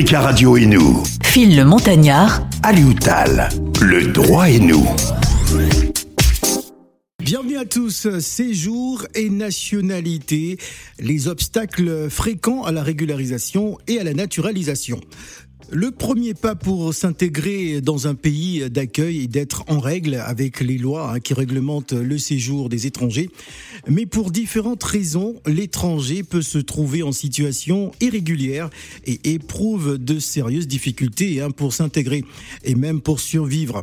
Africa Radio et nous. Phil le Montagnard. Alioutal, le droit et nous. Bienvenue à tous, séjour et nationalité, les obstacles fréquents à la régularisation et à la naturalisation. Le premier pas pour s'intégrer dans un pays d'accueil est d'être en règle avec les lois hein, qui réglementent le séjour des étrangers. Mais pour différentes raisons, l'étranger peut se trouver en situation irrégulière et éprouve de sérieuses difficultés hein, pour s'intégrer et même pour survivre.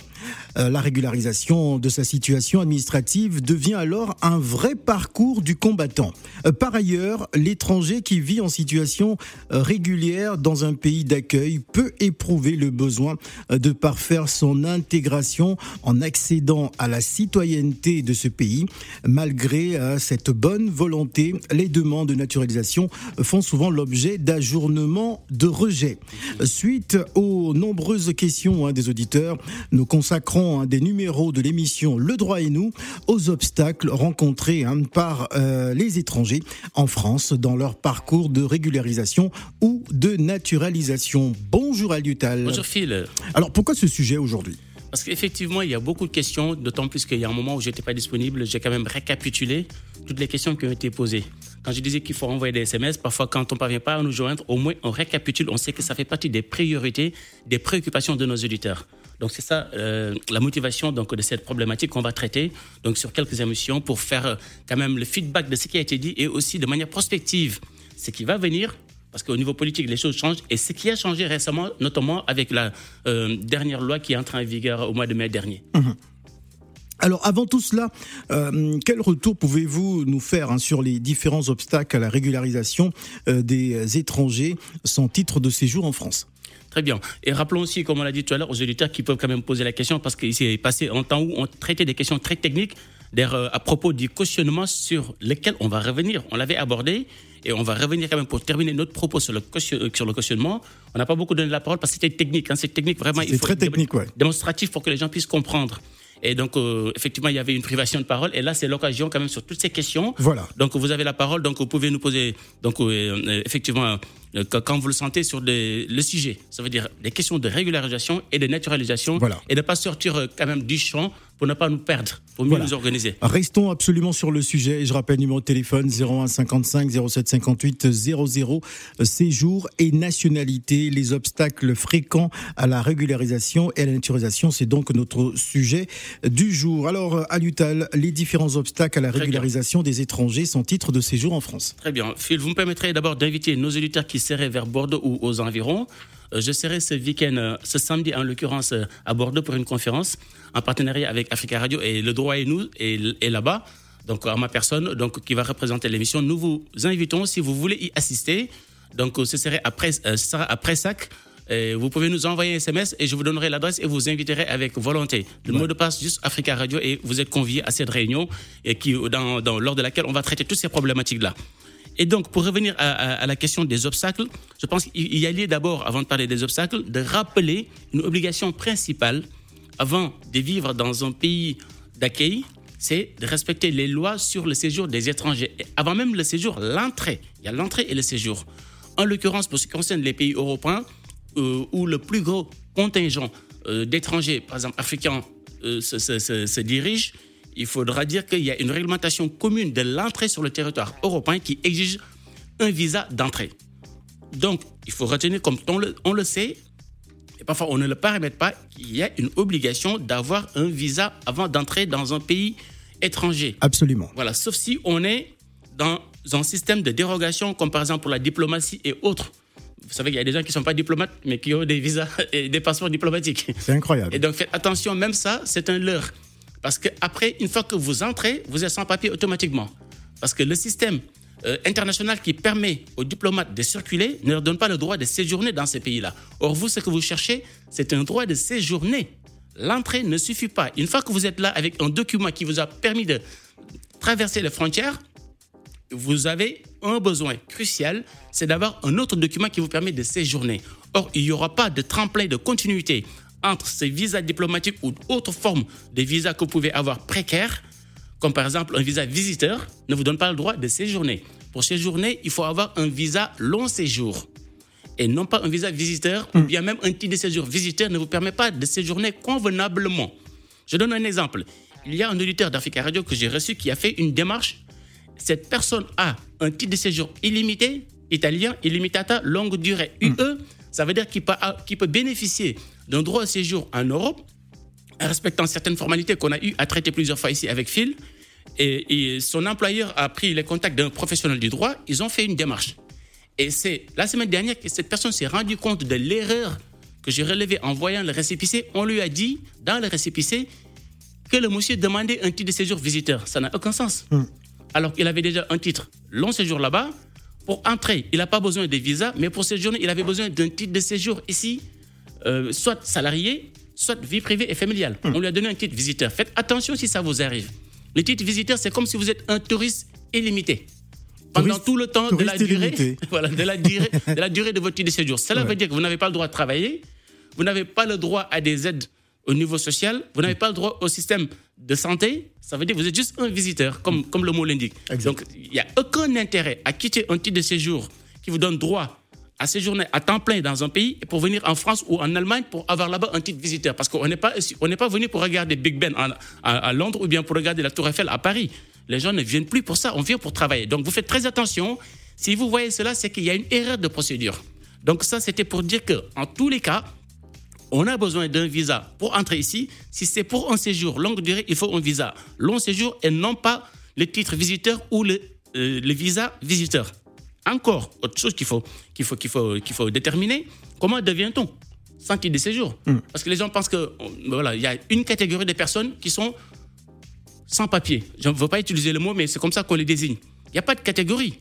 Euh, la régularisation de sa situation administrative devient alors un vrai parcours du combattant. Euh, par ailleurs, l'étranger qui vit en situation euh, régulière dans un pays d'accueil éprouver le besoin de parfaire son intégration en accédant à la citoyenneté de ce pays. Malgré cette bonne volonté, les demandes de naturalisation font souvent l'objet d'ajournements de rejet. Suite aux nombreuses questions hein, des auditeurs, nous consacrons un des numéros de l'émission Le droit et nous aux obstacles rencontrés hein, par euh, les étrangers en France dans leur parcours de régularisation ou de naturalisation. Bonjour Alutal. Bonjour Phil. Alors pourquoi ce sujet aujourd'hui? Parce qu'effectivement, il y a beaucoup de questions, d'autant plus qu'il y a un moment où je n'étais pas disponible, j'ai quand même récapitulé toutes les questions qui ont été posées. Quand je disais qu'il faut envoyer des SMS, parfois quand on ne parvient pas à nous joindre, au moins on récapitule, on sait que ça fait partie des priorités, des préoccupations de nos auditeurs. Donc c'est ça euh, la motivation donc de cette problématique qu'on va traiter donc sur quelques émissions pour faire euh, quand même le feedback de ce qui a été dit et aussi de manière prospective ce qui va venir parce qu'au niveau politique, les choses changent. Et ce qui a changé récemment, notamment avec la euh, dernière loi qui est entrée en vigueur au mois de mai dernier. Mhm. Alors avant tout cela, quel retour pouvez-vous nous faire hein, sur les différents obstacles à la régularisation des étrangers sans titre de séjour en France? Très bien. Et rappelons aussi, comme on l'a dit tout à l'heure, aux auditeurs qui peuvent quand même poser la question, parce qu'il s'est passé un temps où on traitait des questions très techniques euh, à propos du cautionnement sur lequel on va revenir. On l'avait abordé et on va revenir quand même pour terminer notre propos sur le, euh, sur le cautionnement. On n'a pas beaucoup donné la parole parce que c'était technique. Hein, c'est technique vraiment. C'est très technique, ouais. Démonstratif pour que les gens puissent comprendre. Et donc, euh, effectivement, il y avait une privation de parole. Et là, c'est l'occasion quand même sur toutes ces questions. Voilà. Donc, vous avez la parole. Donc, vous pouvez nous poser, donc, euh, effectivement, euh, quand vous le sentez sur le sujet. Ça veut dire des questions de régularisation et de naturalisation. Voilà. Et de ne pas sortir quand même du champ pour ne pas nous perdre, pour mieux nous organiser. Restons absolument sur le sujet. Je rappelle numéro de téléphone 01 55 07 58 00. Séjour et nationalité, les obstacles fréquents à la régularisation et à la naturalisation, c'est donc notre sujet du jour. Alors, à l'UTAL, les différents obstacles à la régularisation des étrangers sans titre de séjour en France. Très bien. Phil, vous me permettrez d'abord d'inviter nos auditeurs qui seraient vers Bordeaux ou aux environs je serai ce week-end, euh, ce samedi en l'occurrence, euh, à Bordeaux pour une conférence en partenariat avec Africa Radio et Le Droit et nous est, là-bas. Donc à ma personne, donc qui va représenter l'émission. Nous vous invitons si vous voulez y assister. Donc ce serait après, sera à Pressac. vous pouvez nous envoyer un SMS et je vous donnerai l'adresse et vous inviterai avec volonté. Le mot de passe juste Africa Radio et vous êtes conviés à cette réunion et qui, dans, lors de laquelle on va traiter toutes ces problématiques-là. Et donc, pour revenir à, la question des obstacles, je pense qu'il y a lieu d'abord, avant de parler des obstacles, de rappeler une obligation principale avant de vivre dans un pays d'accueil, c'est de respecter les lois sur le séjour des étrangers. avant même le séjour, l'entrée. Il y a l'entrée et le séjour. En l'occurrence, pour ce qui concerne les pays européens, euh, où le plus gros contingent euh, d'étrangers, par exemple africains, euh, se dirige, il faudra dire qu'il y a une réglementation commune de l'entrée sur le territoire européen qui exige un visa d'entrée. Donc, il faut retenir, comme on le, on le sait, et parfois on ne le permet pas, qu'il y a une obligation d'avoir un visa avant d'entrer dans un pays étranger. Absolument. Voilà, sauf si on est dans un système de dérogation, comme par exemple pour la diplomatie et autres. Vous savez qu'il y a des gens qui ne sont pas diplomates, mais qui ont des visas et des passeports diplomatiques. C'est incroyable. Et donc faites attention, même ça, c'est un leurre. Parce qu'après, une fois que vous entrez, vous êtes sans papier automatiquement. Parce que le système euh, international qui permet aux diplomates de circuler ne leur donne pas le droit de séjourner dans ces pays-là. Or, vous, ce que vous cherchez, c'est un droit de séjourner. L'entrée ne suffit pas. Une fois que vous êtes là avec un document qui vous a permis de traverser les frontières, vous avez un besoin crucial, c'est d'avoir un autre document qui vous permet de séjourner. Or, il n'y aura pas de tremplin de continuité entre ces visas diplomatiques ou autres formes de visas que vous pouvez avoir précaires, comme par exemple un visa visiteur, ne vous donne pas le droit de séjourner. Pour séjourner, il faut avoir un visa long séjour. et non pas un visa visiteur ou bien même un titre de séjour visiteur ne vous permet pas de séjourner convenablement. Je donne un exemple. Il y a un auditeur d'Africa Radio que j'ai reçu qui a fait une démarche. Cette personne a un titre de séjour illimité, italien, illimitata, longue durée, UE. Ça veut dire qu'il peut, peut bénéficier d'un droit de séjour en Europe, en respectant certaines formalités qu'on a eu à traiter plusieurs fois ici avec Phil. Et, et son employeur a pris les contacts d'un professionnel du droit. Ils ont fait une démarche. Et c'est la semaine dernière que cette personne s'est rendue compte de l'erreur que j'ai relevée en voyant le récépissé. On lui a dit, dans le récépissé, que le monsieur demandait un titre de séjour visiteur. Ça n'a aucun sens. Alors qu'il avait déjà un titre long séjour là-bas. Pour entrer, il n'a pas besoin de visa, mais pour séjourner, il avait besoin d'un titre de séjour ici, euh, soit salarié, soit vie privée et familiale. On lui a donné un titre visiteur. Faites attention si ça vous arrive. Le titre visiteur, c'est comme si vous êtes un touriste illimité pendant Touriste- tout le temps de la, durée, voilà, de, la durée, de la durée de votre titre de séjour. Cela Ouais. veut dire que vous n'avez pas le droit de travailler, vous n'avez pas le droit à des aides au niveau social, vous n'avez pas le droit au système de santé. Ça veut dire que vous êtes juste un visiteur, comme, comme le mot l'indique. Donc, il n'y a aucun intérêt à quitter un titre de séjour qui vous donne droit à séjourner à temps plein dans un pays pour venir en France ou en Allemagne pour avoir là-bas un titre visiteur. Parce qu'on n'est pas, pas venu pour regarder Big Ben en- à, à Londres ou bien pour regarder la Tour Eiffel à Paris. Les gens ne viennent plus pour ça, on vient pour travailler. Donc vous faites très attention. Si vous voyez cela, c'est qu'il y a une erreur de procédure. Donc ça, c'était pour dire que en tous les cas, on a besoin d'un visa pour entrer ici. Si c'est pour un séjour longue durée, il faut un visa long séjour et non pas le titre visiteur ou le, euh, le visa visiteur. Encore autre chose qu'il faut, qu'il faut, qu'il faut, qu'il faut déterminer, comment devient-on sans titre de séjour Parce que les gens pensent que voilà, il y a une catégorie de personnes qui sont sans papier. Je ne veux pas utiliser le mot, mais c'est comme ça qu'on les désigne. Il n'y a pas de catégorie.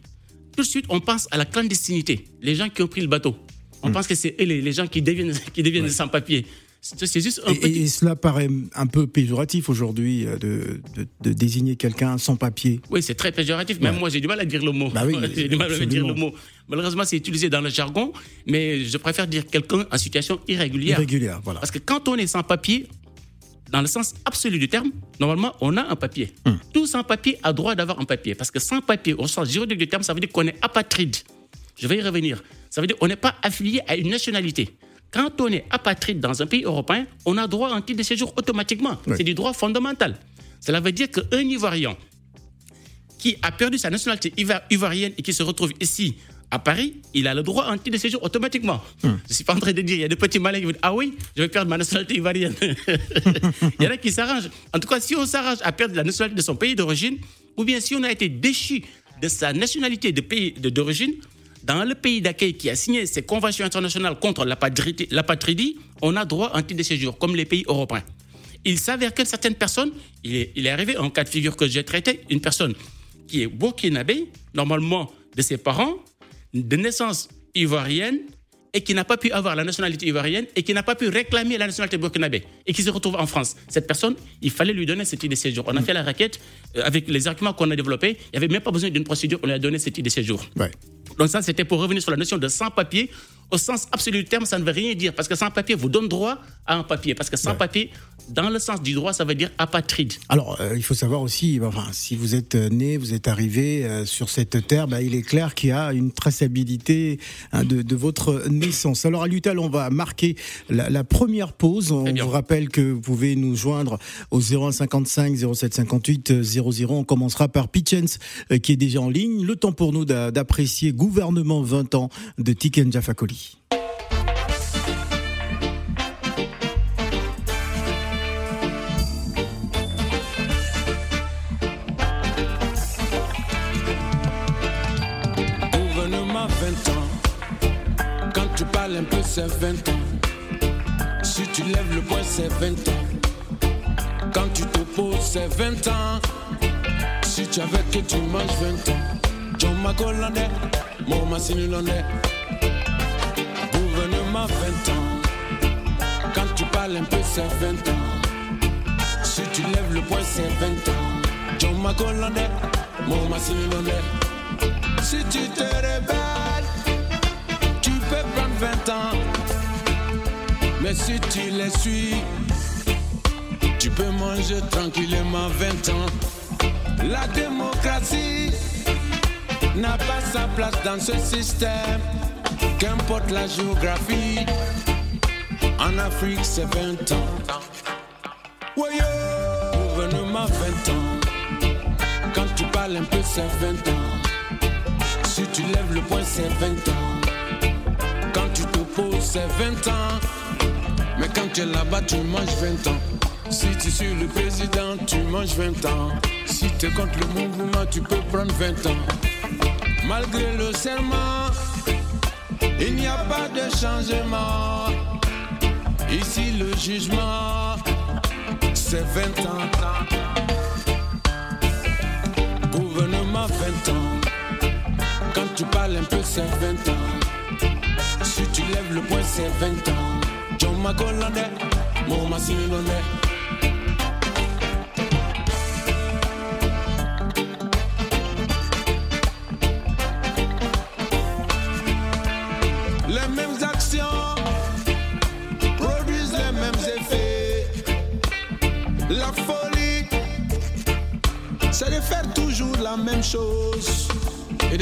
Tout de suite, on pense à la clandestinité. Les gens qui ont pris le bateau. On pense que c'est eux les, les gens qui deviennent, qui deviennent sans papier. C'est c'est juste un Et, petit. et cela paraît un peu péjoratif aujourd'hui euh, de, de- de désigner quelqu'un sans papier. Oui, c'est très péjoratif. Même Ouais. moi, j'ai du mal à dire le mot. Bah oui, j'ai du mal à dire le mot. Malheureusement, c'est utilisé dans le jargon, mais je préfère dire quelqu'un en situation irrégulière. Irrégulière, voilà. Parce que quand on est sans papier, dans le sens absolu du terme, normalement, on a un papier. Hum. Tout sans papier a droit d'avoir un papier. Parce que sans papier, au sens juridique du terme, ça veut dire qu'on est apatride. Je vais y revenir. Ça veut dire qu'on n'est pas affilié à une nationalité. Quand on est apatride dans un pays européen, on a droit à un titre de séjour automatiquement. Oui. C'est du droit fondamental. Cela veut dire qu'un Ivoirien qui a perdu sa nationalité ivoirienne et qui se retrouve ici à Paris, il a le droit à un titre de séjour automatiquement. Je ne suis pas en train de dire, il y a des petits malins qui vont dire, ah oui, je vais perdre ma nationalité ivoirienne. il y en a qui s'arrangent. En tout cas, si on s'arrange à perdre la nationalité de son pays d'origine, ou bien si on a été déchu de sa nationalité de pays de- d'origine, dans le pays d'accueil qui a signé ces conventions internationales contre l'apatridie, on a droit à un titre de séjour, comme les pays européens. Il s'avère que certaines personnes, il est, il est arrivé un cas de figure que j'ai traité, une personne qui est burkinabé, normalement de ses parents, de naissance ivoirienne, et qui n'a pas pu avoir la nationalité ivoirienne, et qui n'a pas pu réclamer la nationalité burkinabé, et qui se retrouve en France. Cette personne, il fallait lui donner ce titre de séjour. On a fait la requête euh, avec les arguments qu'on a développés, il n'y avait même pas besoin d'une procédure, on lui a donné ce titre de séjour. Ouais. Donc ça, c'était pour revenir sur la notion de sans-papier. Au sens absolu du terme, ça ne veut rien dire, parce que sans-papier vous donne droit à un papier. Parce que sans-papier, dans le sens du droit, ça veut dire apatride. Alors, euh, il faut savoir aussi, enfin, si vous êtes euh, né, vous êtes arrivé euh, sur cette terre, bah, il est clair qu'il y a une traçabilité hein, de, de votre naissance. Alors, à l'UTAL, on va marquer la, la première pause. On vous rappelle que vous pouvez nous joindre au 0155 0758 00. On commencera par Pitchens, euh, qui est déjà en ligne. Le temps pour nous d'a- d'apprécier Gouvernement 20 ans de Tiken Jafakoli. Gouvernement 20 ans. Quand tu parles un peu, c'est 20 ans. Si tu lèves le poing, c'est 20 ans. Quand tu t'opposes, c'est 20 ans. Si tu avais que tu manges 20 ans. John Macolandais, mon Massinulondais. Un peu, c'est 20 ans. Si tu lèves le poing, c'est 20 ans. John Macolandais, mon Massinulondais. Si tu te rebelles, tu peux prendre 20 ans. Mais si tu les suis, tu peux manger tranquillement 20 ans. La démocratie n'a pas sa place dans ce système. Qu'importe la géographie, en Afrique c'est 20 ans. Voyons, gouvernement 20 ans. Quand tu parles un peu c'est 20 ans. Si tu lèves le poing c'est 20 ans. Quand tu te poses c'est 20 ans. Mais quand tu es là-bas tu manges 20 ans. Si tu suis le président tu manges 20 ans. Si tu es contre le mouvement tu peux prendre 20 ans. Malgré le serment, il n'y a pas de changement. Ici le jugement, c'est 20 ans. Gouvernement 20 ans. Quand tu parles un peu, c'est 20 ans. Si tu lèves le poing, c'est 20 ans. John mon.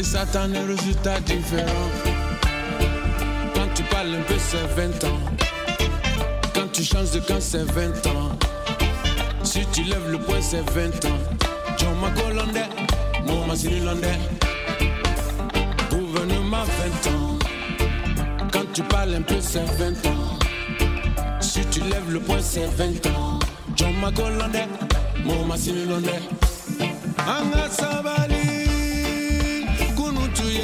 S'attendre à un résultat différent. Quand tu parles un peu, c'est 20 ans. Quand tu changes de camp, c'est 20 ans. Si tu lèves le poing, c'est 20 ans. John Macolande, mon Massinilonde. Gouvernement 20 ans. Quand tu parles un peu, c'est 20 ans. Si tu lèves le poing, c'est 20 ans. John Macolande, mon Massinilonde. Anga sabali,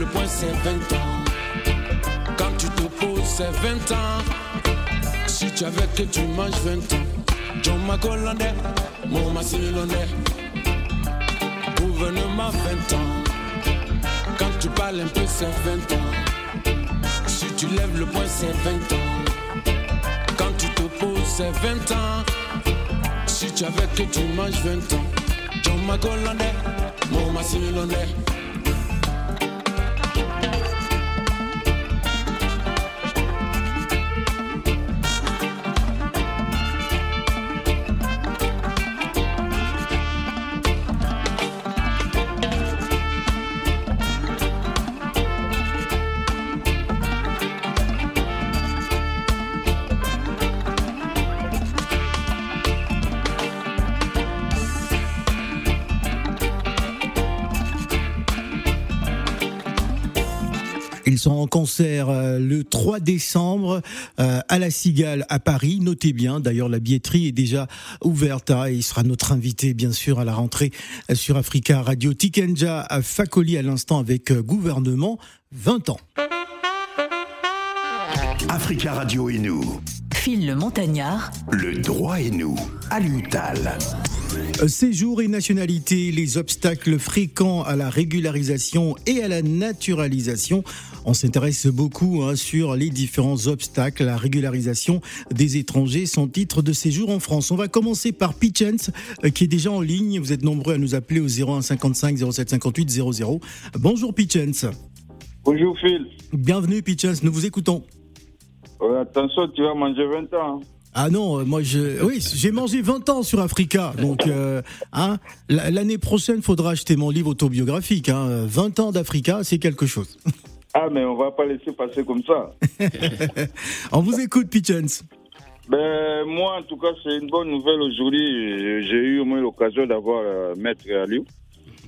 Le poing, c'est 20 ans. Quand tu te poses, c'est 20 ans. Si tu avais que tu manges 20 ans. John Macolande, mon Massinilonde. Gouvernement 20 ans. Quand tu parles un peu, c'est 20 ans. Si tu lèves le poing, c'est 20 ans. Quand tu te poses, c'est 20 ans. Si tu avais que tu manges 20 ans. John Macolande, mon Massinilonde. Sont en concert euh, le 3 décembre euh, à la Cigale à Paris. Notez bien, d'ailleurs la billetterie est déjà ouverte hein, il sera notre invité bien sûr à la rentrée euh, sur Africa Radio. Tikenja à Fakoli à l'instant avec gouvernement 20 ans. Africa Radio et nous. Phil le Montagnard, Le droit et nous. À l'Utal. Séjour et nationalité, les obstacles fréquents à la régularisation et à la naturalisation. On s'intéresse beaucoup hein, sur les différents obstacles à la régularisation des étrangers sans titre de séjour en France. On va commencer par Pitchens, euh, qui est déjà en ligne. Vous êtes nombreux à nous appeler au 01 55 07 58 00. Bonjour Pitchens. Bonjour Phil. Bienvenue Pitchens, nous vous écoutons. Attention, tu vas manger 20 ans. hein. Ah non, euh, moi je, oui, j'ai mangé 20 ans sur Africa, donc euh, hein, la- l'année prochaine faudra acheter mon livre autobiographique. Hein, 20 ans d'Africa, c'est quelque chose. Ah, mais on va pas laisser passer comme ça. On vous écoute, Pitchens. Ben, moi, en tout cas, c'est une bonne nouvelle aujourd'hui. J'ai- J'ai eu au moins l'occasion d'avoir euh, Maître Aliou.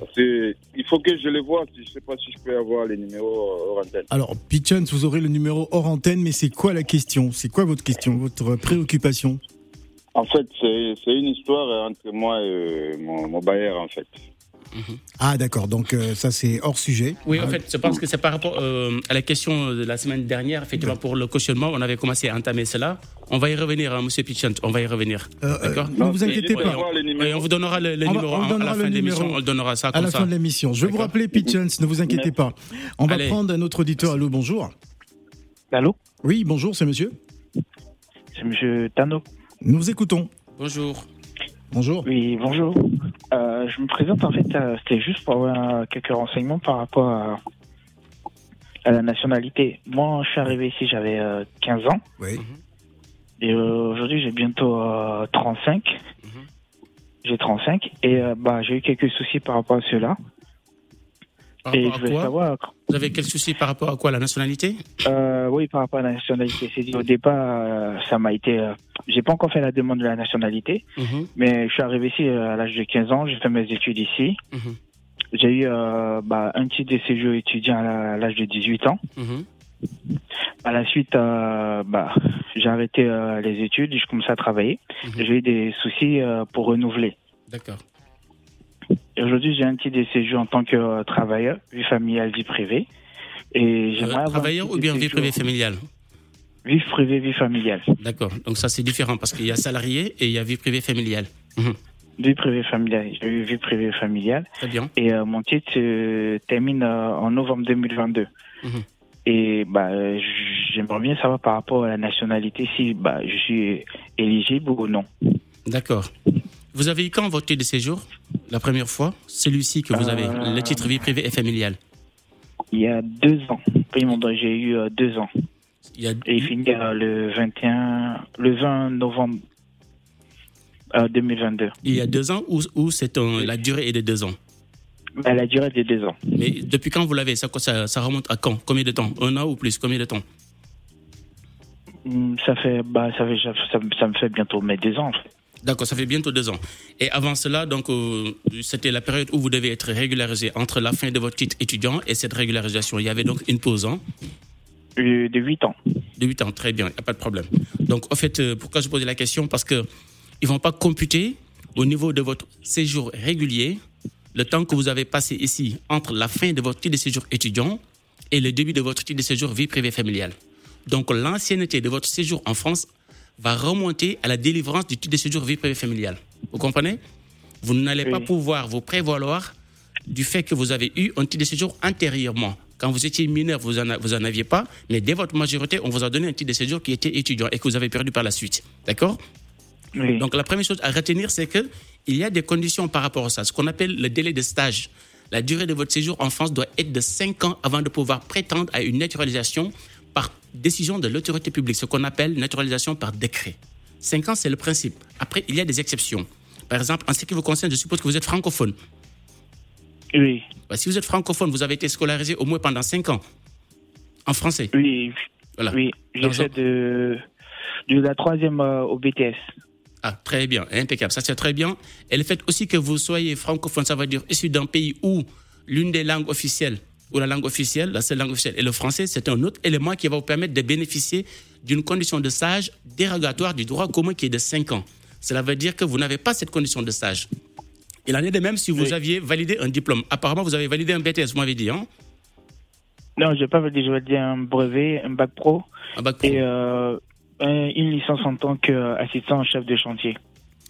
Parce que il faut que je les vois. Je sais pas si je peux avoir les numéros euh, hors antenne. Alors, Pitchens, vous aurez le numéro hors antenne, mais c'est quoi la question? C'est quoi votre question, votre préoccupation? En fait, c'est c'est une histoire entre moi et mon, mon bailleur, en fait. Ah d'accord, donc euh, ça c'est hors sujet. Oui, en fait, je pense que c'est par rapport euh, à la question de la semaine dernière, effectivement, pour le cautionnement, on avait commencé à entamer cela. On va y revenir, hein, Monsieur Pichant, on va y revenir. Euh, euh, D'accord ne vous inquiétez pas. on vous donnera le, le On va- numéro on hein, à donnera la le fin de l'émission, numéro on le donnera ça À la ça. fin de l'émission. Je vais vous rappeler Pitchens, ne vous inquiétez pas. On va prendre un autre auditeur. Allô, bonjour. Allô Oui, bonjour, c'est monsieur. C'est Monsieur Tano. Nous vous écoutons. Bonjour. Bonjour. Oui, bonjour. Euh, je me présente en fait, euh, c'était juste pour avoir euh, quelques renseignements par rapport à, à la nationalité. Moi, je suis arrivé ici, j'avais euh, 15 ans. Oui. Et euh, aujourd'hui, j'ai bientôt euh, 35. Mhm. J'ai 35. Et euh, bah, j'ai eu quelques soucis par rapport à cela. Par Et rapport je à voulais quoi savoir, Vous avez quel souci par rapport à quoi La nationalité? Euh, oui, par rapport à la nationalité. C'est au départ, euh, ça m'a été. euh, j'ai pas encore fait la demande de la nationalité, Mhm, mais je suis arrivé ici à l'âge de 15 ans. J'ai fait mes études ici. mhm, J'ai eu euh, bah, un titre de séjour étudiant à l'âge de 18 ans. mhm. À la suite, euh, bah, j'ai arrêté euh, les études, j'ai commencé à travailler. Mhm. J'ai eu des soucis euh, pour renouveler. D'accord. Aujourd'hui, j'ai un titre de séjour en tant que euh, travailleur, vie familiale, vie privée. Et Euh, j'aimerais un travailleur ou bien vie privée familiale Vie privée, vie familiale. D'accord. Donc ça c'est différent parce qu'il y a salarié et il y a vie privée familiale. Mhm. Vie privée familiale. J'ai eu vie privée familiale. Très bien. Et euh, mon titre termine euh, en novembre 2022. Mhm. Et bah, euh, j'aimerais bien savoir par rapport à la nationalité si bah, je suis éligible ou non. D'accord. Vous avez eu quand votre titre de séjour? La première fois Celui-ci que vous avez, Euh, le titre vie privée et familiale. Il y a deux ans. J'ai eu euh, deux ans. Il y a, Et il finit euh, le 21, le 20 novembre euh, 2022. il y a deux ans ou, c'est la durée est de deux ans? À la durée des deux ans. Mais depuis quand vous l'avez? Ça, ça, ça remonte à quand? Combien de temps? Un an ou plus? Combien de temps? Hum, Ça fait, bah, ça fait, ça, ça me fait bientôt mes deux ans. en fait. D'accord, ça fait bientôt deux ans. Et avant cela, donc, euh, c'était la période où vous devez être régularisé entre la fin de votre titre étudiant et cette régularisation. Il y avait donc une pause hein, Euh, De 8 ans. de 8 ans. Très bien, il n'y a pas de problème. Donc, en fait, euh, pourquoi je posais la question? Parce qu'ils ne vont pas computer au niveau de votre séjour régulier le temps que vous avez passé ici entre la fin de votre titre de séjour étudiant et le début de votre titre de séjour vie privée familiale. Donc, l'ancienneté de votre séjour en France va remonter à la délivrance du titre de séjour vie privée familiale. Vous comprenez? Vous n'allez pas pouvoir vous prévaloir du fait que vous avez eu un titre de séjour antérieurement. Quand vous étiez mineur, vous en, a- vous en aviez pas, mais dès votre majorité, on vous a donné un titre de séjour qui était étudiant et que vous avez perdu par la suite. D'accord? Oui. donc la première chose à retenir, c'est que il y a des conditions par rapport à ça. Ce qu'on appelle le délai de stage. La durée de votre séjour en France doit être de 5 ans avant de pouvoir prétendre à une naturalisation décision de l'autorité publique, ce qu'on appelle naturalisation par décret. 5 ans, c'est le principe. Après, il y a des exceptions. Par exemple, en ce qui vous concerne, je suppose que vous êtes francophone. oui. Bah, si vous êtes francophone, vous avez été scolarisé au moins pendant 5 ans en français. Oui. Voilà. Oui. J'ai fait de, de la troisième euh, au BTS. Ah, très bien, impeccable. Ça, c'est très bien. Et le fait aussi que vous soyez francophone, ça veut dire issu d'un pays où l'une des langues officielles, ou la langue officielle, la seule langue officielle est le français, c'est un autre élément qui va vous permettre de bénéficier d'une condition de stage dérogatoire du droit commun qui est de 5 ans. Cela veut dire que vous n'avez pas cette condition de stage. Il en est de même si vous Oui. aviez validé un diplôme. Apparemment, vous avez validé un BTS, vous m'avez dit, hein? Non, je vais pas dire, je vais dire un brevet, un bac pro Un bac pro. et euh, un- une licence en tant qu'assistant chef de chantier.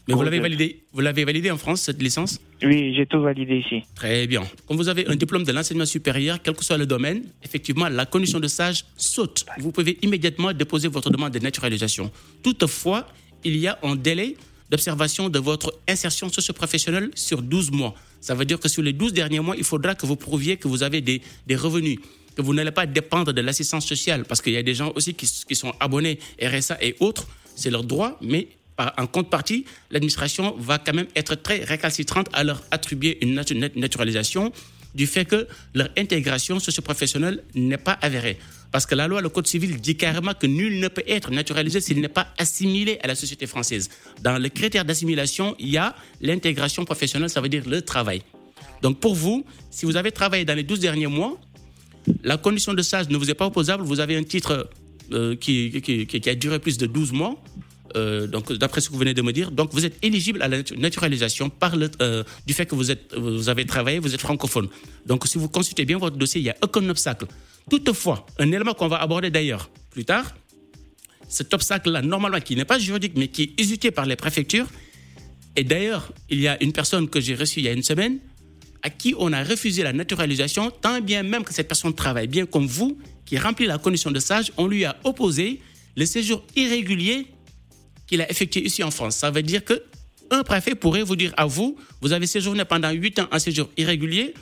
Mais vous l'avez validé, vous l'avez validé en France, cette licence? Oui, j'ai tout validé ici. Très bien. Comme vous avez un diplôme de l'enseignement supérieur, quel que soit le domaine, effectivement, la condition de stage saute. Vous pouvez immédiatement déposer votre demande de naturalisation. Toutefois, il y a un délai d'observation de votre insertion socio-professionnelle sur 12 mois. Ça veut dire que sur les 12 derniers mois, il faudra que vous prouviez que vous avez des, des revenus, que vous n'allez pas dépendre de l'assistance sociale, parce qu'il y a des gens aussi qui, qui sont abonnés RSA et autres, c'est leur droit, mais en contrepartie, l'administration va quand même être très récalcitrante à leur attribuer une natu- nat- naturalisation du fait que leur intégration socio-professionnelle n'est pas avérée. Parce que la loi, le Code civil dit carrément que nul ne peut être naturalisé s'il n'est pas assimilé à la société française. Dans le critère d'assimilation, il y a l'intégration professionnelle, ça veut dire le travail. Donc pour vous, si vous avez travaillé dans les 12 derniers mois, la condition de stage ne vous est pas opposable, vous avez un titre euh, qui a duré plus de 12 mois, euh, donc d'après ce que vous venez de me dire, donc vous êtes éligible à la naturalisation par le, euh, du fait que vous, êtes, vous avez travaillé, vous êtes francophone. Donc si vous consultez bien votre dossier, il n'y a aucun obstacle. Toutefois, un élément qu'on va aborder d'ailleurs plus tard, cet obstacle-là, normalement, qui n'est pas juridique, mais qui est usité par les préfectures, et d'ailleurs, il y a une personne que j'ai reçue il y a une semaine, à qui on a refusé la naturalisation, tant bien même que cette personne travaille bien comme vous, qui remplit la condition de sage, on lui a opposé le séjour irrégulier qu'il a effectué ici en France. Ça veut dire que un préfet pourrait vous dire à vous, vous avez séjourné pendant 8 ans un séjour irrégulier,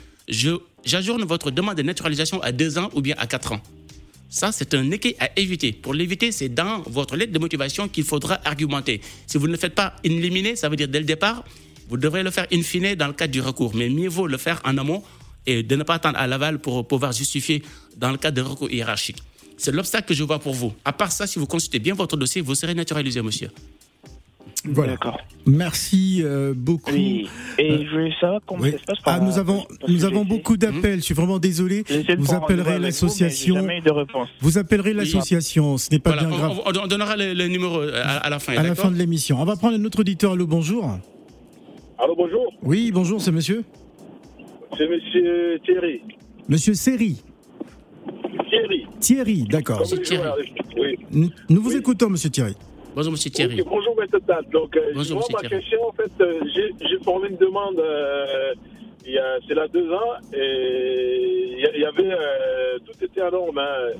j'ajourne votre demande de naturalisation à 2 ans ou bien à 4 ans. Ça, c'est un équilibre à éviter. Pour l'éviter, c'est dans votre lettre de motivation qu'il faudra argumenter. Si vous ne le faites pas éliminer, ça veut dire dès le départ, vous devrez le faire in fine dans le cadre du recours. Mais mieux vaut le faire en amont et de ne pas attendre à l'aval pour pouvoir justifier dans le cadre d'un recours hiérarchique. C'est l'obstacle que je vois pour vous. À part ça, si vous consultez bien votre dossier, vous serez naturalisé, monsieur. Voilà. Merci euh, beaucoup. Oui. Et euh, je voulais savoir comment ça se passe. ah, nous avons, nous avons beaucoup d'appels. Je suis vraiment désolé. Vous appellerez l'association. Vous appellerez l'association. Ce n'est pas bien grave. On, donnera le, numéro euh, à, la fin. À la fin de l'émission. On va prendre un autre auditeur. Allô, bonjour. Allô, bonjour. Oui, bonjour, c'est monsieur. C'est monsieur Thierry. Monsieur Seri. Thierry. Thierry, d'accord. Oui. Nous vous écoutons, monsieur Thierry. Bonjour, monsieur Thierry. bonjour, M. Tad. Donc, euh, Bonjour, moi, ma question, en fait, euh, j'ai formé une demande euh, il y a, c'est là deux ans, et il y, avait, tout était en norme. Hein.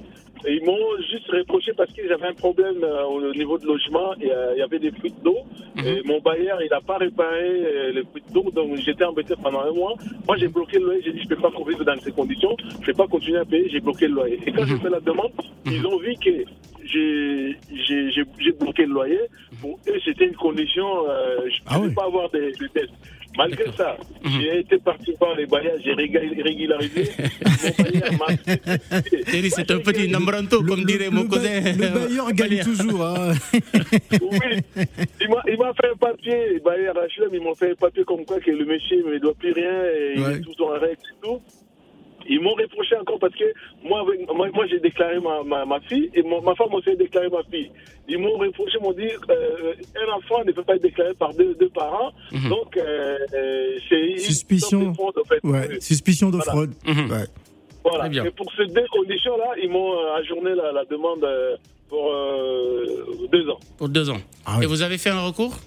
Ils m'ont juste reproché parce que j'avais un problème au niveau de logement, et il y avait des fuites d'eau, mhm. et mon bailleur, il n'a pas réparé les fuites d'eau, donc j'étais embêté pendant un mois. Moi, j'ai bloqué le loyer, j'ai dit, je ne peux pas vivre dans ces conditions, je ne vais pas continuer à payer, j'ai bloqué le loyer. Et quand j'ai mhm. fait la demande, ils mhm. ont vu que j'ai bloqué le loyer. Pour eux, c'était une condition, euh, je ne ah pouvais pas avoir des, tests. Malgré ça, mhm. j'ai été parti par les baillards, j'ai régularisé. c'est un petit nambranto, comme dirait mon cousin. Le bailleur gagne toujours. Hein. oui, il m'a fait un papier, les bailleurs HLM, ils m'ont fait un papier comme quoi que le monsieur ne me doit plus rien et il est tout en règle et tout. Ils m'ont reproché encore parce que moi, moi, j'ai déclaré ma, ma, fille et ma femme aussi a déclaré ma fille. Ils m'ont reproché, m'ont dit euh, un enfant ne peut pas être déclaré par deux, deux parents. Mhm. Donc, euh, c'est suspicion, ouais, suspicion de fraude. Mhm. Voilà. Et pour ces deux conditions-là, ils m'ont euh, ajourné la, la demande pour deux ans. Pour deux ans. Ah et vous avez fait un recours?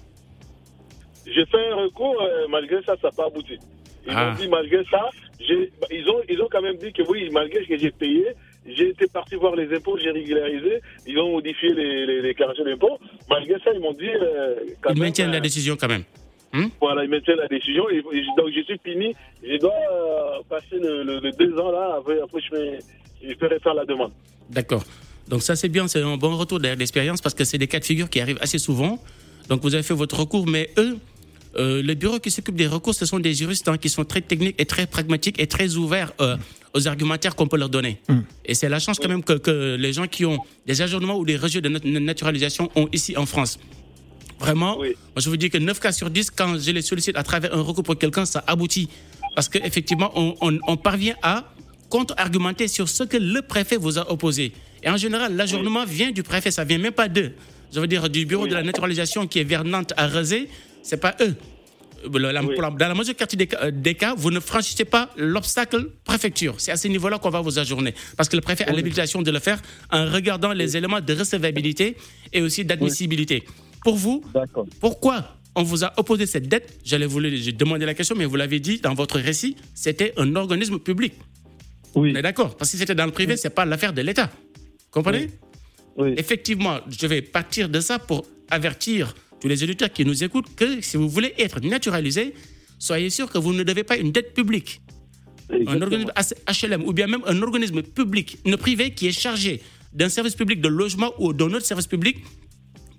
J'ai fait un recours, malgré ça, ça n'a pas abouti. Ils ah. ont dit, malgré ça, ils, ont, ils ont quand même dit que oui, malgré ce que j'ai payé, j'ai été parti voir les impôts, j'ai régularisé, ils ont modifié les, les déclarations d'impôts. Malgré ça, ils m'ont dit. Euh, ils maintiennent la euh, décision quand même. Hmm? Voilà, ils maintiennent la décision. Et, donc, je suis fini. Je dois euh, passer le, deux ans là. Après, après je, vais, je peux refaire la demande. D'accord. Donc, ça, c'est bien. C'est un bon retour d'expérience parce que c'est des cas de figure qui arrivent assez souvent. Donc, vous avez fait votre recours, mais eux, euh, le bureau qui s'occupe des recours, ce sont des juristes hein, qui sont très techniques et très pragmatiques et très ouverts euh, aux argumentaires qu'on peut leur donner. Mm. Et c'est la chance quand même que, les gens qui ont des ajournements ou des rejets de naturalisation ont ici en France. Vraiment, moi je vous dis que 9 cas sur 10, quand je les sollicite à travers un recours pour quelqu'un, ça aboutit. Parce qu'effectivement, on, on, parvient à contre-argumenter sur ce que le préfet vous a opposé. Et en général, l'ajournement vient du préfet, ça vient même pas d'eux. Je veux dire, du bureau de la naturalisation qui est vers Nantes à Rezé, c'est pas eux. Dans la majorité euh, des cas, vous ne franchissez pas l'obstacle préfecture. C'est à ce niveau-là qu'on va vous ajourner. Parce que le préfet a l'habilitation de le faire en regardant les éléments de recevabilité et aussi d'admissibilité. Pour vous, pourquoi on vous a opposé cette dette? J'allais vous demander la question, mais vous l'avez dit dans votre récit, c'était un organisme public. Oui. On est d'accord? Parce que si c'était dans le privé, ce n'est pas l'affaire de l'État. Comprenez? Oui. Effectivement, je vais partir de ça pour avertir tous les éditeurs qui nous écoutent que si vous voulez être naturalisé, soyez sûr que vous ne devez pas une dette publique. Un organisme HLM ou bien même un organisme public, ne privé qui est chargé d'un service public de logement ou d'un autre service public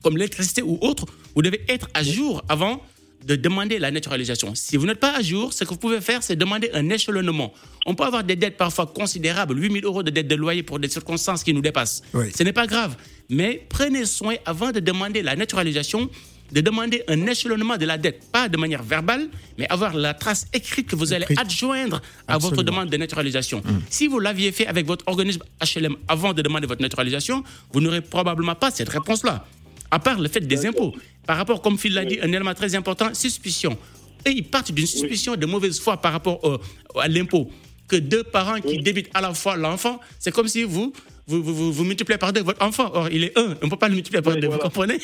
comme l'électricité ou autre, vous devez être à jour avant de demander la naturalisation. Si vous n'êtes pas à jour, ce que vous pouvez faire, c'est demander un échelonnement. On peut avoir des dettes parfois considérables, 8 000 euros de dettes de loyer pour des circonstances qui nous dépassent. Ce n'est pas grave. Mais prenez soin, avant de demander la naturalisation, de demander un échelonnement de la dette, pas de manière verbale, mais avoir la trace écrite que vous allez adjoindre à votre demande de naturalisation. Mm. Si vous l'aviez fait avec votre organisme HLM avant de demander votre naturalisation, vous n'aurez probablement pas cette réponse-là. À part le fait des impôts. Par rapport, comme Phil l'a dit, un élément très important, suspicion. Et ils partent d'une suspicion de mauvaise foi par rapport à l'impôt. Que deux parents qui débitent à la fois l'enfant, c'est comme si vous, vous, vous, multipliez par deux votre enfant. Or, il est un. On ne peut pas le multiplier par deux, vous comprenez?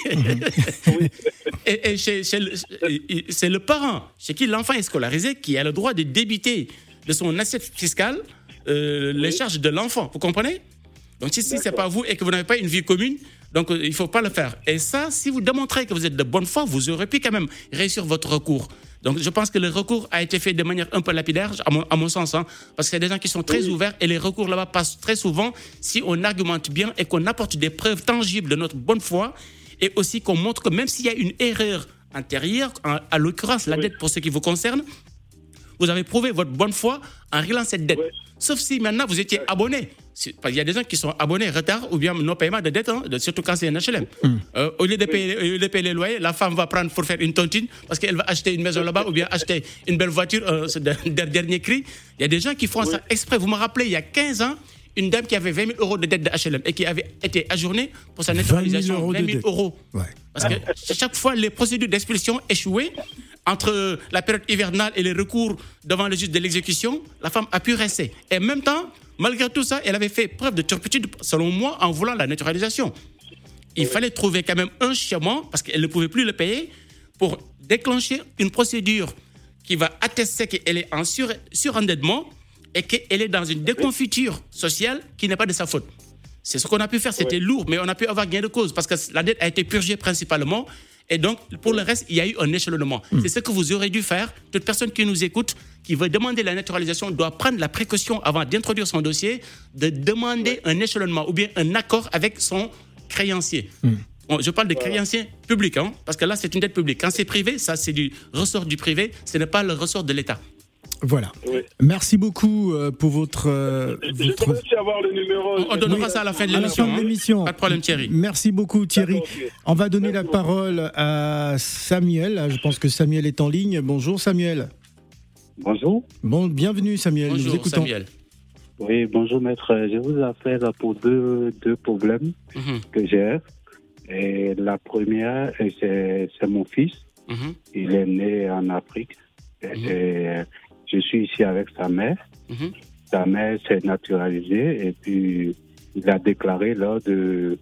Et, c'est le parent chez qui l'enfant est scolarisé qui a le droit de débiter de son assiette fiscale euh, les charges de l'enfant. Vous comprenez? Donc, si, si ce n'est pas vous et que vous n'avez pas une vie commune, donc euh, il ne faut pas le faire. Et ça, si vous démontrez que vous êtes de bonne foi, vous aurez pu quand même réussir votre recours. Donc je pense que le recours a été fait de manière un peu lapidaire, à mon, sens, hein, parce qu'il y a des gens qui sont très ouverts et les recours là-bas passent très souvent si on argumente bien et qu'on apporte des preuves tangibles de notre bonne foi et aussi qu'on montre que même s'il y a une erreur antérieure, à l'occurrence la dette pour ce qui vous concerne, vous avez prouvé votre bonne foi en réglant cette dette. Sauf si maintenant vous étiez abonné. Il y a des gens qui sont abonnés retard ou bien non paiement de dette, hein, surtout quand c'est un HLM. Hmm. Euh, au, lieu de payer, de payer, les loyers, la femme va prendre pour faire une tontine parce qu'elle va acheter une maison là-bas ou bien acheter une belle voiture, euh, dernier cri. Il y a des gens qui font ça exprès. Vous me rappelez, il y a 15 ans, une dame qui avait 20 000 euros de dette de HLM et qui avait été ajournée pour sa neutralisation 20 000 euros. Parce que chaque fois, les procédures d'expulsion échouaient entre la période hivernale et les recours devant le juge de l'exécution, la femme a pu rester. Et en même temps, malgré tout ça, elle avait fait preuve de turpitude, selon moi, en voulant la naturalisation. Il fallait trouver quand même un chemin, parce qu'elle ne pouvait plus le payer, pour déclencher une procédure qui va attester qu'elle est en sur, surendettement et qu'elle est dans une déconfiture sociale qui n'est pas de sa faute. C'est ce qu'on a pu faire, c'était lourd, mais on a pu avoir gain de cause parce que la dette a été purgée principalement et donc, pour le reste, il y a eu un échelonnement. Hmm. C'est ce que vous aurez dû faire. Toute personne qui nous écoute, qui veut demander la naturalisation, doit prendre la précaution avant d'introduire son dossier, de demander un échelonnement ou bien un accord avec son créancier. Hmm. Je parle des créanciers publics, hein, parce que là, c'est une dette publique. Quand c'est privé, ça, c'est du ressort du privé, ce n'est pas le ressort de l'État. Voilà. Merci beaucoup euh, pour votre. Euh, votre... avoir le numéro. On donnera ça à la fin de l'émission. Hein. Pas de problème, Thierry. Merci beaucoup, Thierry. On va donner la parole à Samuel. Je pense que Samuel est en ligne. Bonjour, Samuel. Bonjour. Bon, bienvenue, Samuel. Bonjour, Nous Samuel. Oui, bonjour, maître. Je vous appelle pour deux, deux problèmes mhm. que j'ai. Et la première, c'est mon fils. Mhm. Il est né en Afrique. Et je suis ici avec sa mère. Mhm. Sa mère s'est naturalisée et puis il a déclaré lors de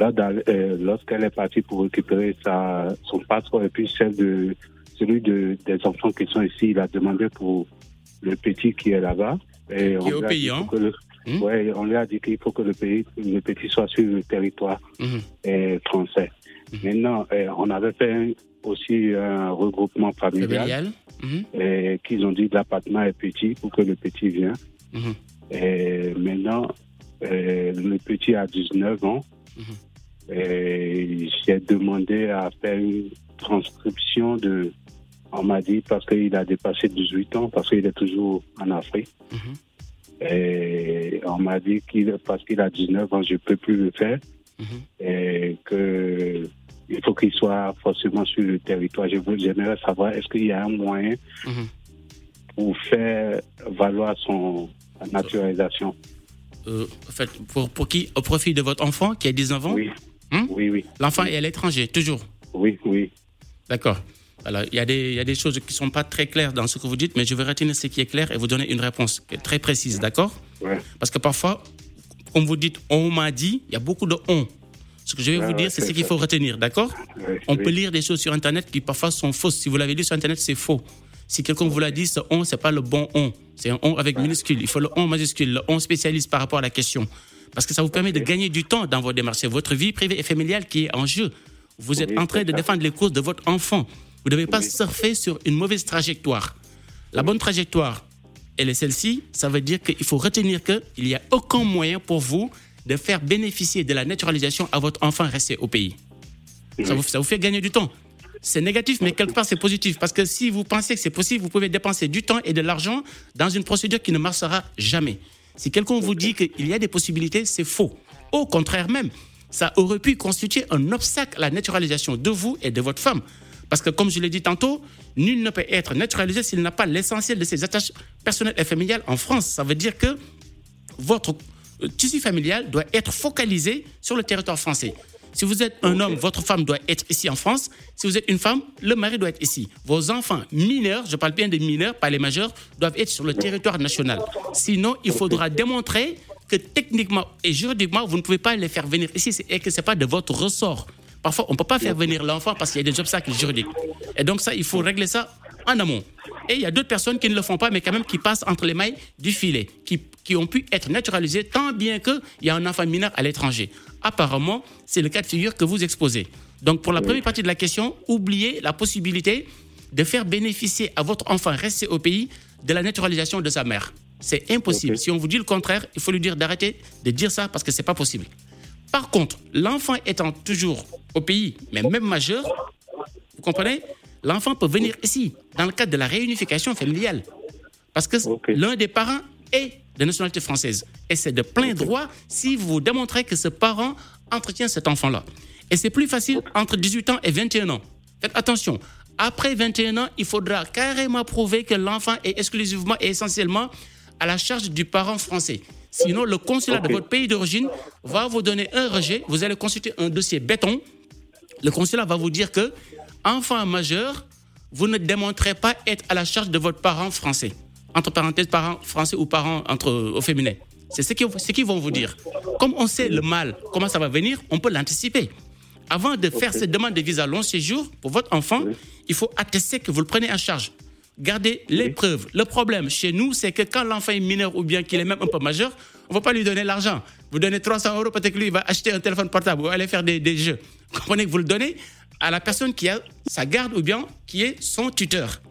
euh, lorsqu'elle est partie pour récupérer sa, son passeport et puis celle de celui de, des enfants qui sont ici, il a demandé pour le petit qui est là-bas. Et est au pays, hein? hmm? on lui a dit qu'il faut que le, pays, le petit soit sur le territoire mhm. français. Mhm. Maintenant, euh, on avait fait aussi un regroupement familial. Mhm. Et qu'ils ont dit l'appartement est petit pour que le petit vienne. Mhm. Et maintenant, euh, le petit a 19 ans. Mhm. Et j'ai demandé à faire une transcription de. On m'a dit parce qu'il a dépassé 18 ans, parce qu'il est toujours en Afrique. Et on m'a dit qu'il parce qu'il a 19 ans, je ne peux plus le faire. Et que il faut qu'il soit forcément sur le territoire. J'aimerais savoir, est-ce qu'il y a un moyen mhm. pour faire valoir son naturalisation? Euh, en fait, pour, pour qui Au profit de votre enfant qui a 19 ans? Oui. Hmm? Oui, oui. L'enfant est à l'étranger, toujours? Oui, oui. D'accord. Alors, il y, a des, il y a des choses qui ne sont pas très claires dans ce que vous dites, mais je vais retenir ce qui est clair et vous donner une réponse très précise, d'accord? Ouais. Parce que parfois, comme vous dites, on m'a dit, il y a beaucoup de on. Ce que je vais vous dire, c'est ce qu'il faut retenir, d'accord On peut lire des choses sur Internet qui parfois sont fausses. Si vous l'avez lu sur Internet, c'est faux. Si quelqu'un vous l'a dit, ce on, c'est pas le bon on. C'est un on avec minuscule. Il faut le on majuscule, le on spécialiste par rapport à la question. Parce que ça vous permet de gagner du temps dans vos démarches. C'est votre vie privée et familiale qui est en jeu. Vous êtes en train de défendre les causes de votre enfant. Vous ne devez pas surfer sur une mauvaise trajectoire. La bonne trajectoire, elle est celle-ci. Ça veut dire qu'il faut retenir qu'il n'y a aucun moyen pour vous de faire bénéficier de la naturalisation à votre enfant resté au pays. Ça, vous, ça vous fait gagner du temps. C'est négatif, mais quelque part c'est positif. Parce que si vous pensez que c'est possible, vous pouvez dépenser du temps et de l'argent dans une procédure qui ne marchera jamais. Si quelqu'un vous dit qu'il y a des possibilités, c'est faux. Au contraire même, ça aurait pu constituer un obstacle à la naturalisation de vous et de votre femme. Parce que comme je l'ai dit tantôt, nul ne peut être naturalisé s'il n'a pas l'essentiel de ses attaches personnelles et familiales en France. Ça veut dire que votre tissu familial doit être focalisé sur le territoire français. Si vous êtes un homme, votre femme doit être ici en France. Si vous êtes une femme, le mari doit être ici. Vos enfants mineurs, je parle bien des mineurs, pas les majeurs, doivent être sur le territoire national. Sinon, il faudra démontrer que techniquement et juridiquement, vous ne pouvez pas les faire venir ici et que ce n'est pas de votre ressort. Parfois, on ne peut pas faire venir l'enfant parce qu'il y a des obstacles juridiques. Et donc ça, il faut régler ça en amont. Et il y a d'autres personnes qui ne le font pas, mais quand même qui passent entre les mailles du filet, qui, qui ont pu être naturalisées tant bien qu'il y a un enfant mineur à l'étranger. Apparemment, c'est le cas de figure que vous exposez. Donc pour la première partie de la question, oubliez la possibilité de faire bénéficier à votre enfant resté au pays de la naturalisation de sa mère. C'est impossible. Si on vous dit le contraire, il faut lui dire d'arrêter de dire ça parce que c'est pas possible. Par contre, l'enfant étant toujours au pays, mais même majeur, vous comprenez? L'enfant peut venir ici dans le cadre de la réunification familiale. Parce que l'un des parents est de nationalité française. Et c'est de plein droit si vous démontrez que ce parent entretient cet enfant-là. Et c'est plus facile entre 18 ans et 21 ans. Faites attention. Après 21 ans, il faudra carrément prouver que l'enfant est exclusivement et essentiellement à la charge du parent français. Sinon, le consulat de votre pays d'origine va vous donner un rejet. Vous allez consulter un dossier béton. Le consulat va vous dire que, enfant majeur, vous ne démontrez pas être à la charge de votre parent français. Entre parenthèses, parent français ou parent entre, au féminin. C'est ce qu'ils vont vous dire. Comme on sait le mal, comment ça va venir, on peut l'anticiper. Avant de faire cette demande de visa long séjour pour votre enfant, il faut attester que vous le prenez en charge. Gardez les preuves. Le problème chez nous, c'est que quand l'enfant est mineur ou bien qu'il est même un peu majeur, on ne va pas lui donner l'argent. Vous donnez 300 euros, peut-être que lui, il va acheter un téléphone portable ou aller faire des, des jeux. Vous comprenez que vous le donnez à la personne qui a sa garde ou bien qui est son tuteur.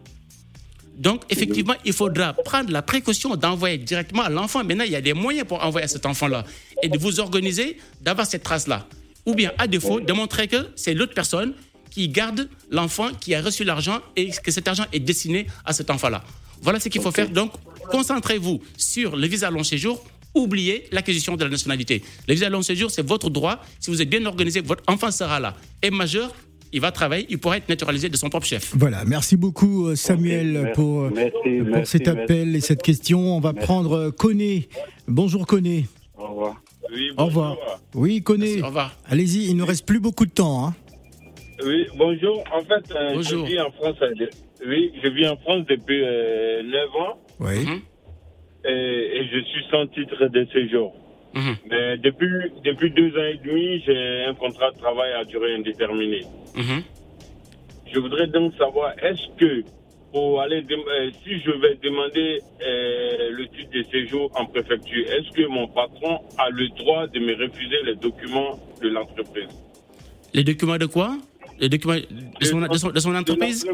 Donc, effectivement, il faudra prendre la précaution d'envoyer directement à l'enfant. Maintenant, il y a des moyens pour envoyer à cet enfant-là et de vous organiser d'avoir cette trace-là. Ou bien, à défaut, démontrer que c'est l'autre personne qui garde l'enfant qui a reçu l'argent et que cet argent est destiné à cet enfant-là. Voilà ce qu'il faut faire. Donc, concentrez-vous sur le visa long séjour. Oubliez l'acquisition de la nationalité. Le visa long séjour, c'est votre droit. Si vous êtes bien organisé, votre enfant sera là. Et majeur, il va travailler, il pourra être naturalisé de son propre chef. Voilà, merci beaucoup euh, Samuel pour, pour cet appel et cette question. On va prendre Coné. Euh, bonjour Coné. Au revoir. Oui, Au revoir. Oui, Coné. Au revoir. Allez-y, il ne reste plus beaucoup de temps. Hein. Oui, bonjour. En fait, euh, je vis en France. Euh, oui, je vis en France depuis 9 euh, ans. Oui. Mhm. Et, je suis sans titre de séjour. Mhm. Mais depuis, depuis deux ans et demi, j'ai un contrat de travail à durée indéterminée. Mhm. Je voudrais donc savoir, est-ce que pour aller, si je vais demander le titre de séjour en préfecture, est-ce que mon patron a le droit de me refuser les documents de l'entreprise? Les documents de quoi? Les documents de son, entreprise?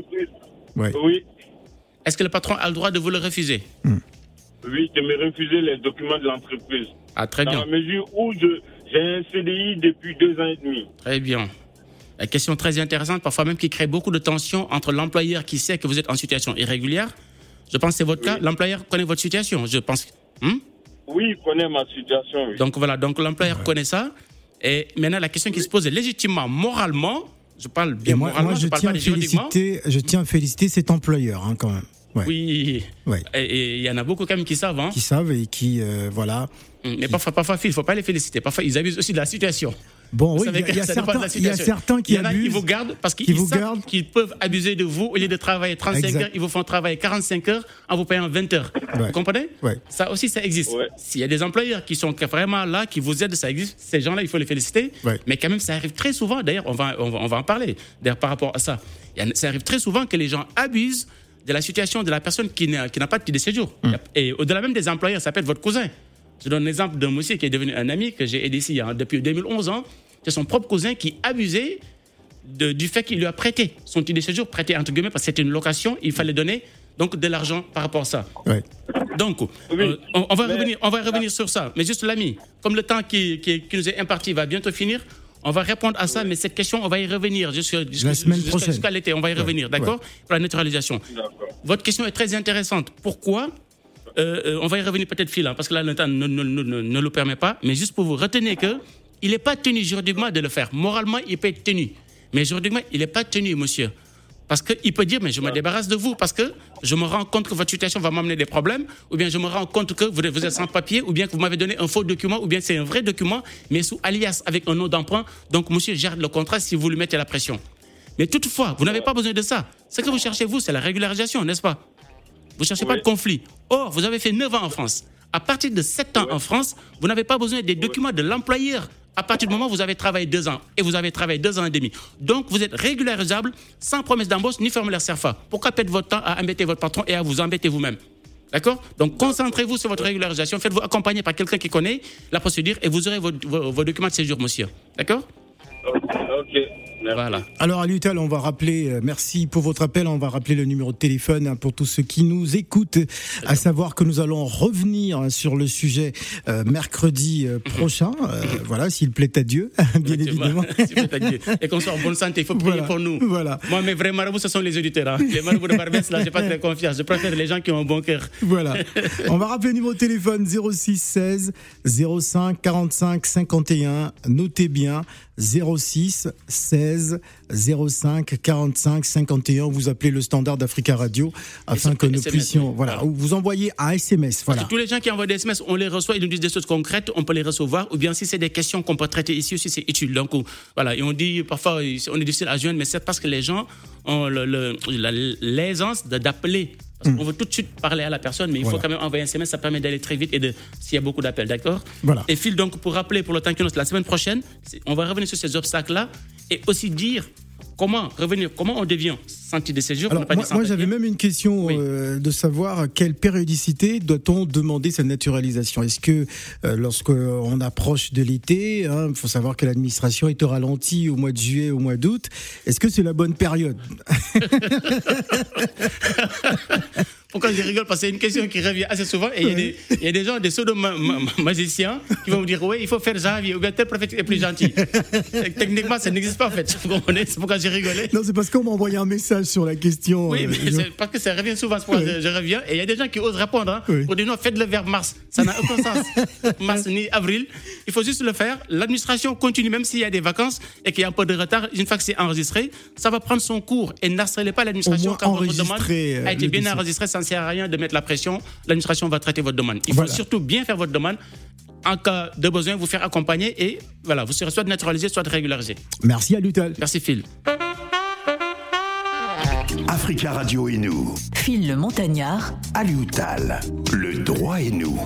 Oui. Est-ce que le patron a le droit de vous le refuser? Hmm. Oui, de me refuser les documents de l'entreprise. Ah, très bien. Dans la mesure où j'ai un CDI depuis deux ans et demi. Très bien. La question très intéressante, parfois même qui crée beaucoup de tension entre l'employeur qui sait que vous êtes en situation irrégulière. Je pense que c'est votre cas. L'employeur connaît votre situation, je pense. Hmm? Oui, il connaît ma situation. Donc voilà, donc l'employeur connaît ça. Et maintenant, la question qui se pose est légitimement, moralement, je parle bien moi, moralement, je, tiens à féliciter, je tiens à féliciter cet employeur hein, quand même. Oui. Et il y en a beaucoup quand même qui savent. Hein. Qui savent et qui, euh, voilà. Mais parfois, parfois, il ne faut pas les féliciter. Parfois, ils abusent aussi de la situation. Bon, oui, il y, a certains, qui il y en a qui vous gardent parce qu'ils savent qu'ils peuvent abuser de vous. Au lieu de travailler 35 heures, ils vous font travailler 45 heures en vous payant 20 heures. Vous comprenez? Ça aussi, ça existe. S'il y a des employeurs qui sont vraiment là, qui vous aident, ça existe. Ces gens-là, il faut les féliciter. Mais quand même, ça arrive très souvent. D'ailleurs, on va, on va, en parler. Par rapport à ça, ça arrive très souvent que les gens abusent de la situation de la personne qui n'a pas de titre de séjour. Hum. Et au-delà même des employeurs, ça peut être votre cousin. Je donne l'exemple d'un monsieur qui est devenu un ami que j'ai aidé ici hein, depuis 2011 ans. C'est son propre cousin qui abusait de, du fait qu'il lui a prêté son titre de séjour, prêté entre guillemets parce que c'était une location, il fallait donner donc de l'argent par rapport à ça. Donc, euh, on, va revenir, on va revenir sur ça. Mais juste l'ami, comme le temps qui, qui, nous est imparti va bientôt finir, on va répondre à ça, mais cette question, on va y revenir jusqu'à l'été. On va y revenir, d'accord? Pour la naturalisation. Votre question est très intéressante. Pourquoi on va y revenir peut-être fil, hein, parce que là, le temps ne, ne, le permet pas. Mais juste pour vous retenir que il n'est pas tenu juridiquement de le faire. Moralement, il peut être tenu. Mais juridiquement, il n'est pas tenu, monsieur. Parce qu'il peut dire, mais je me débarrasse de vous parce que je me rends compte que votre situation va m'amener des problèmes, ou bien je me rends compte que vous, êtes sans papier, ou bien que vous m'avez donné un faux document, ou bien c'est un vrai document, mais sous alias avec un nom d'emprunt. Donc, monsieur gère le contrat si vous lui mettez la pression. Mais toutefois, vous n'avez pas besoin de ça. Ce que vous cherchez, vous, c'est la régularisation, n'est-ce pas? Vous ne cherchez pas de conflit. Or, vous avez fait 9 ans en France. À partir de 7 ans en France, vous n'avez pas besoin des documents de l'employeur à partir du moment où vous avez travaillé deux ans et vous avez travaillé deux ans et demi. Donc, vous êtes régularisable sans promesse d'embauche ni formulaire CERFA. Pourquoi perdre votre temps à embêter votre patron et à vous embêter vous-même? D'accord? Donc, concentrez-vous sur votre régularisation. Faites-vous accompagner par quelqu'un qui connaît la procédure et vous aurez vos, vos documents de séjour, monsieur. D'accord? Ok. Voilà. Alors à l'UTAL, on va rappeler, euh, merci pour votre appel, on va rappeler le numéro de téléphone hein, pour tous ceux qui nous écoutent, à savoir que nous allons revenir hein, sur le sujet euh, mercredi euh, prochain, voilà, s'il plaît à Dieu, bien évidemment. Et qu'on soit en bonne santé, il faut prier pour nous. Voilà. Moi, mes vrais marabouts, ce sont les auditeurs. Hein. Les marabouts de Barbès, là, j'ai pas très confiance. Je préfère les gens qui ont un bon cœur. Voilà. on va rappeler le numéro de téléphone 06 16 05 45 51. Notez bien 06 16 05 45 51. Vous appelez le standard d'Africa Radio afin que nous puissions, voilà, ou vous envoyez un SMS. Voilà. tous les gens qui envoient des SMS, on les reçoit, ils nous disent des choses concrètes, on peut les recevoir, ou bien si c'est des questions qu'on peut traiter ici aussi, c'est utile. Donc voilà, et on dit parfois, on est difficile à joindre, mais c'est parce que les gens ont l'aisance d'appeler parce qu'on veut tout de suite parler à la personne, mais il faut quand même envoyer un SMS, ça permet d'aller très vite et de s'il y a beaucoup d'appels, d'accord Voilà. Et Phil, donc, pour rappeler pour le temps qui nous la semaine prochaine, on va revenir sur ces obstacles-là et aussi dire comment revenir, comment on devient senti de séjour Alors, Moi, j'avais même une question euh, de savoir quelle périodicité doit-on demander sa naturalisation? Est-ce que euh, lorsqu'on approche de l'été, il hein, faut savoir que l'administration est au ralenti au mois de juillet, au mois d'août, est-ce que c'est la bonne période? Pourquoi je rigole? Parce que c'est une question qui revient assez souvent et il y, y, a des gens, des pseudo-magiciens qui vont me dire Oui, il faut faire janvier ou bien tel préfet est plus gentil. Techniquement, ça n'existe pas en fait. Vous comprenez? C'est pourquoi j'ai rigolé. Non, c'est parce qu'on m'a envoyé un message sur la question. Oui, euh, mais c'est parce que ça revient souvent. je, je, reviens et il y a des gens qui osent répondre. Hein, Pour dire non, faites le vers mars. Ça n'a aucun sens. mars ni avril. Il faut juste le faire. L'administration continue, même s'il y a des vacances et qu'il y a un peu de retard. Une fois que c'est enregistré, ça va prendre son cours et n'harcelez pas l'administration quand votre demande euh, a été bien enregistrée ça ne sert à rien de mettre la pression. L'administration va traiter votre demande. Il faut surtout bien faire votre demande. En cas de besoin, vous faire accompagner et voilà, vous serez soit naturalisé, soit régularisé. Merci à Lutal. Merci Phil. Africa Radio et nous. Phil le Montagnard. Alioutal. Le droit et nous.